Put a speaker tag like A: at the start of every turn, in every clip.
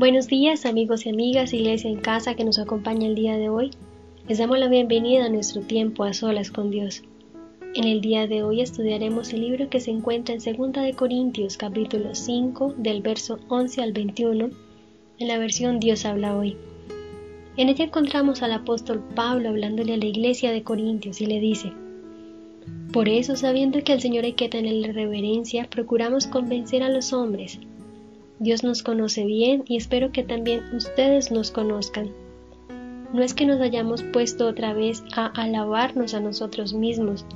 A: Buenos días amigos y amigas, iglesia en casa que nos acompaña el día de hoy. Les damos la bienvenida a nuestro tiempo a solas con Dios. En el día de hoy estudiaremos el libro que se encuentra en 2 de Corintios capítulo 5 del verso 11 al 21 en la versión Dios habla hoy. En ella encontramos al apóstol Pablo hablándole a la iglesia de Corintios y le dice, Por eso, sabiendo que al Señor hay que tenerle reverencia, procuramos convencer a los hombres Dios nos conoce bien y espero que también ustedes nos conozcan. No es que nos hayamos puesto otra vez a alabarnos a nosotros mismos,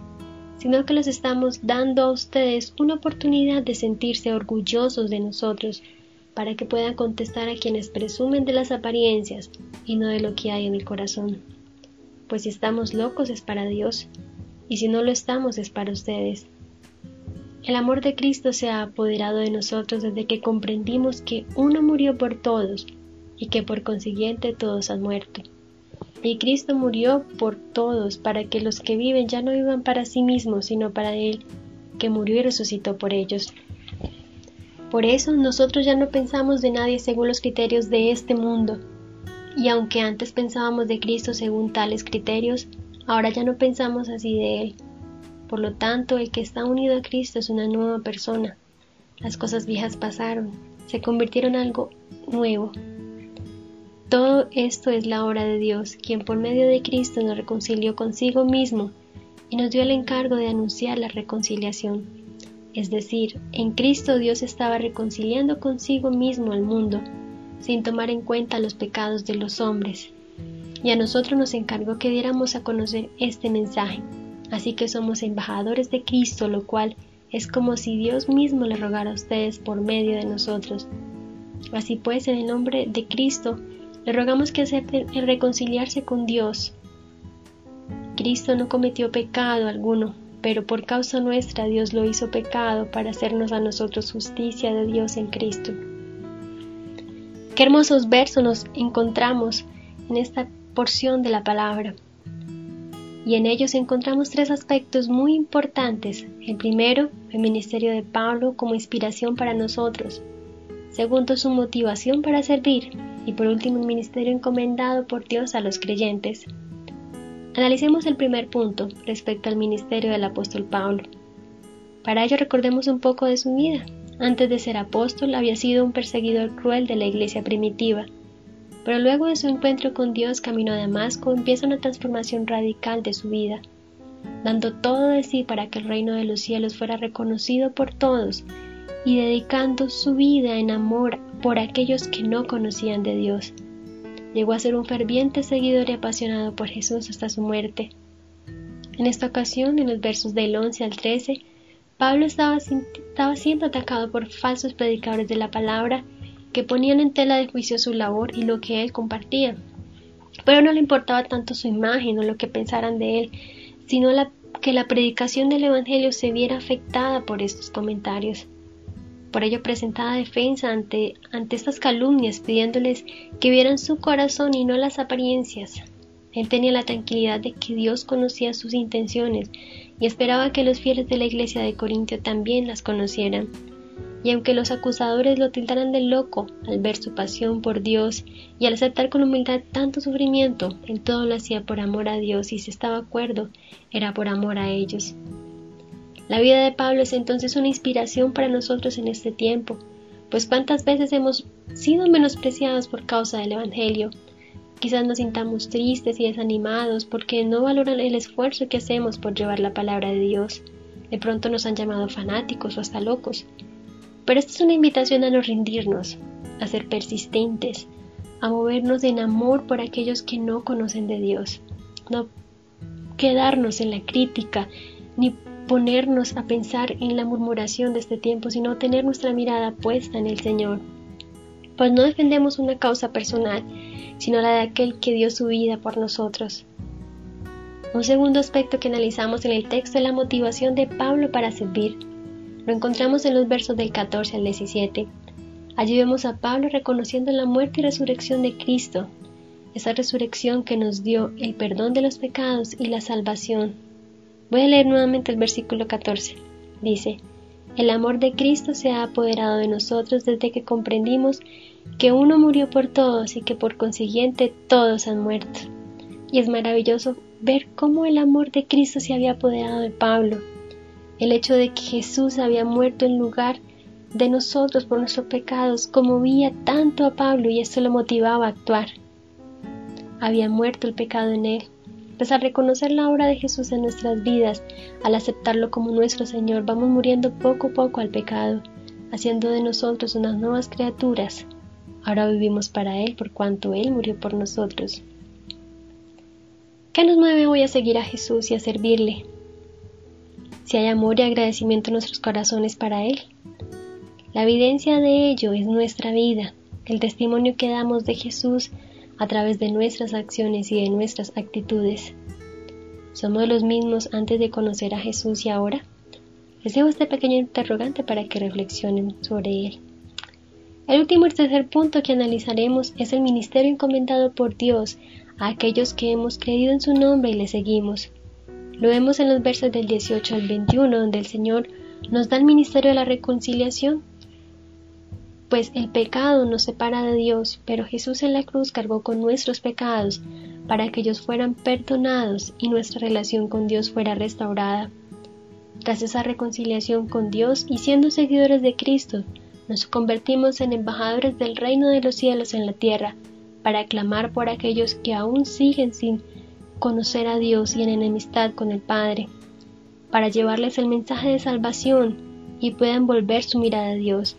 A: sino que les estamos dando a ustedes una oportunidad de sentirse orgullosos de nosotros, para que puedan contestar a quienes presumen de las apariencias y no de lo que hay en el corazón. Pues si estamos locos es para Dios, y si no lo estamos es para ustedes. El amor de Cristo se ha apoderado de nosotros desde que comprendimos que uno murió por todos y que por consiguiente todos han muerto. Y Cristo murió por todos para que los que viven ya no vivan para sí mismos, sino para Él, que murió y resucitó por ellos. Por eso nosotros ya no pensamos de nadie según los criterios de este mundo. Y aunque antes pensábamos de Cristo según tales criterios, ahora ya no pensamos así de Él por lo tanto, el que está unido a Cristo es una nueva persona. Las cosas viejas pasaron, se convirtieron en algo nuevo. Todo esto es la obra de Dios, quien por medio de Cristo nos reconcilió consigo mismo y nos dio el encargo de anunciar la reconciliación. Es decir, en Cristo Dios estaba reconciliando consigo mismo al mundo, sin tomar en cuenta los pecados de los hombres. Y a nosotros nos encargó que diéramos a conocer este mensaje Así que somos embajadores de Cristo, lo cual es como si Dios mismo le rogara a ustedes por medio de nosotros. Así pues, en el nombre de Cristo, le rogamos que acepten el reconciliarse con Dios. Cristo no cometió pecado alguno, pero por causa nuestra Dios lo hizo pecado para hacernos a nosotros justicia de Dios en Cristo. Qué hermosos versos nos encontramos en esta porción de la palabra y en ellos encontramos tres aspectos muy importantes. El primero, el ministerio de Pablo como inspiración para nosotros. Segundo, su motivación para servir. Y por último, el ministerio encomendado por Dios a los creyentes. Analicemos el primer punto respecto al ministerio del apóstol Pablo. Para ello recordemos un poco de su vida. Antes de ser apóstol había sido un perseguidor cruel de la iglesia primitiva pero luego de su encuentro con Dios camino a Damasco empieza una transformación radical de su vida, dando todo de sí para que el reino de los cielos fuera reconocido por todos y dedicando su vida en amor por aquellos que no conocían de Dios. Llegó a ser un ferviente seguidor y apasionado por Jesús hasta su muerte. En esta ocasión, en los versos del 11 al 13, Pablo estaba, estaba siendo atacado por falsos predicadores de la palabra que ponían en tela de juicio su labor y lo que él compartía. Pero no le importaba tanto su imagen o lo que pensaran de él, sino que la predicación del Evangelio se viera afectada por estos comentarios. Por ello presentaba defensa ante, ante estas calumnias, pidiéndoles que vieran su corazón y no las apariencias. Él tenía la tranquilidad de que Dios conocía sus intenciones y esperaba que los fieles de la iglesia de Corintio también las conocieran y aunque los acusadores lo tildaran de loco al ver su pasión por Dios y al aceptar con humildad tanto sufrimiento, en todo lo hacía por amor a Dios y si estaba acuerdo, era por amor a ellos. La vida de Pablo es entonces una inspiración para nosotros en este tiempo, pues cuántas veces hemos sido menospreciados por causa del Evangelio. Quizás nos sintamos tristes y desanimados porque no valoran el esfuerzo que hacemos por llevar la palabra de Dios. De pronto nos han llamado fanáticos o hasta locos. Pero esta es una invitación a no rendirnos, a ser persistentes, a movernos en amor por aquellos que no conocen de Dios, no quedarnos en la crítica, ni ponernos a pensar en la murmuración de este tiempo, sino tener nuestra mirada puesta en el Señor. Pues no defendemos una causa personal, sino la de aquel que dio su vida por nosotros. Un segundo aspecto que analizamos en el texto es la motivación de Pablo para servir. Lo encontramos en los versos del 14 al 17. Allí vemos a Pablo reconociendo la muerte y resurrección de Cristo, esa resurrección que nos dio el perdón de los pecados y la salvación. Voy a leer nuevamente el versículo 14. Dice, El amor de Cristo se ha apoderado de nosotros desde que comprendimos que uno murió por todos y que por consiguiente todos han muerto. Y es maravilloso ver cómo el amor de Cristo se había apoderado de Pablo. El hecho de que Jesús había muerto en lugar de nosotros por nuestros pecados conmovía tanto a Pablo y esto lo motivaba a actuar. Había muerto el pecado en él. Pues al reconocer la obra de Jesús en nuestras vidas, al aceptarlo como nuestro Señor, vamos muriendo poco a poco al pecado, haciendo de nosotros unas nuevas criaturas. Ahora vivimos para Él por cuanto Él murió por nosotros. ¿Qué nos mueve hoy a seguir a Jesús y a servirle? Si hay amor y agradecimiento en nuestros corazones para Él. La evidencia de ello es nuestra vida, el testimonio que damos de Jesús a través de nuestras acciones y de nuestras actitudes. ¿Somos los mismos antes de conocer a Jesús y ahora? Les dejo este pequeño interrogante para que reflexionen sobre él. El último y tercer punto que analizaremos es el ministerio encomendado por Dios a aquellos que hemos creído en su nombre y le seguimos. Lo vemos en los versos del 18 al 21, donde el Señor nos da el ministerio de la reconciliación. Pues el pecado nos separa de Dios, pero Jesús en la cruz cargó con nuestros pecados para que ellos fueran perdonados y nuestra relación con Dios fuera restaurada. Tras esa reconciliación con Dios y siendo seguidores de Cristo, nos convertimos en embajadores del reino de los cielos en la tierra, para clamar por aquellos que aún siguen sin conocer a Dios y en enemistad con el Padre, para llevarles el mensaje de salvación y puedan volver su mirada a Dios.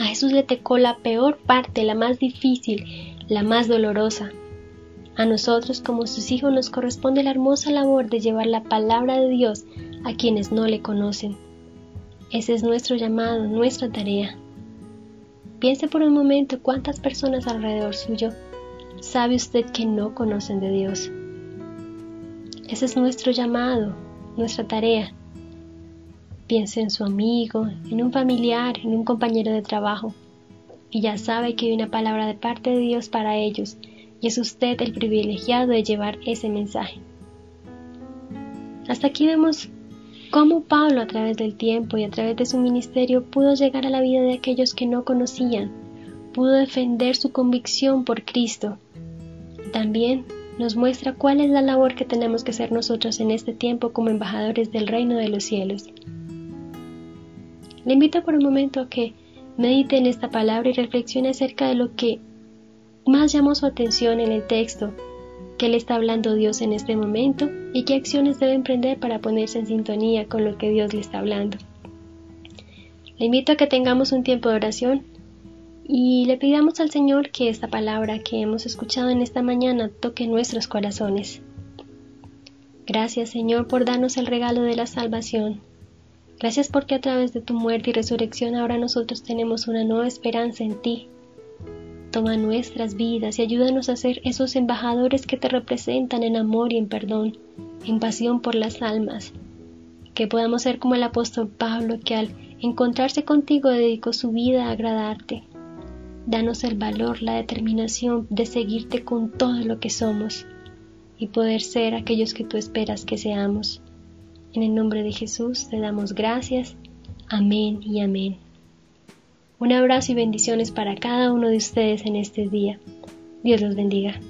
A: A Jesús le tocó la peor parte, la más difícil, la más dolorosa. A nosotros como sus hijos nos corresponde la hermosa labor de llevar la palabra de Dios a quienes no le conocen. Ese es nuestro llamado, nuestra tarea. Piense por un momento cuántas personas alrededor suyo sabe usted que no conocen de Dios. Ese es nuestro llamado, nuestra tarea. Piense en su amigo, en un familiar, en un compañero de trabajo, y ya sabe que hay una palabra de parte de Dios para ellos, y es usted el privilegiado de llevar ese mensaje. Hasta aquí vemos cómo Pablo a través del tiempo y a través de su ministerio pudo llegar a la vida de aquellos que no conocían, pudo defender su convicción por Cristo. También nos muestra cuál es la labor que tenemos que hacer nosotros en este tiempo como embajadores del reino de los cielos. Le invito por un momento a que medite en esta palabra y reflexione acerca de lo que más llamó su atención en el texto qué le está hablando Dios en este momento y qué acciones debe emprender para ponerse en sintonía con lo que Dios le está hablando. Le invito a que tengamos un tiempo de oración y le pidamos al Señor que esta palabra que hemos escuchado en esta mañana toque nuestros corazones. Gracias Señor por darnos el regalo de la salvación. Gracias porque a través de tu muerte y resurrección ahora nosotros tenemos una nueva esperanza en ti Toma nuestras vidas y ayúdanos a ser esos embajadores que te representan en amor y en perdón, en pasión por las almas. Que podamos ser como el apóstol Pablo que al encontrarse contigo dedicó su vida a agradarte. Danos el valor, la determinación de seguirte con todo lo que somos y poder ser aquellos que tú esperas que seamos. En el nombre de Jesús te damos gracias. Amén y amén. Un abrazo y bendiciones para cada uno de ustedes en este día. Dios los bendiga.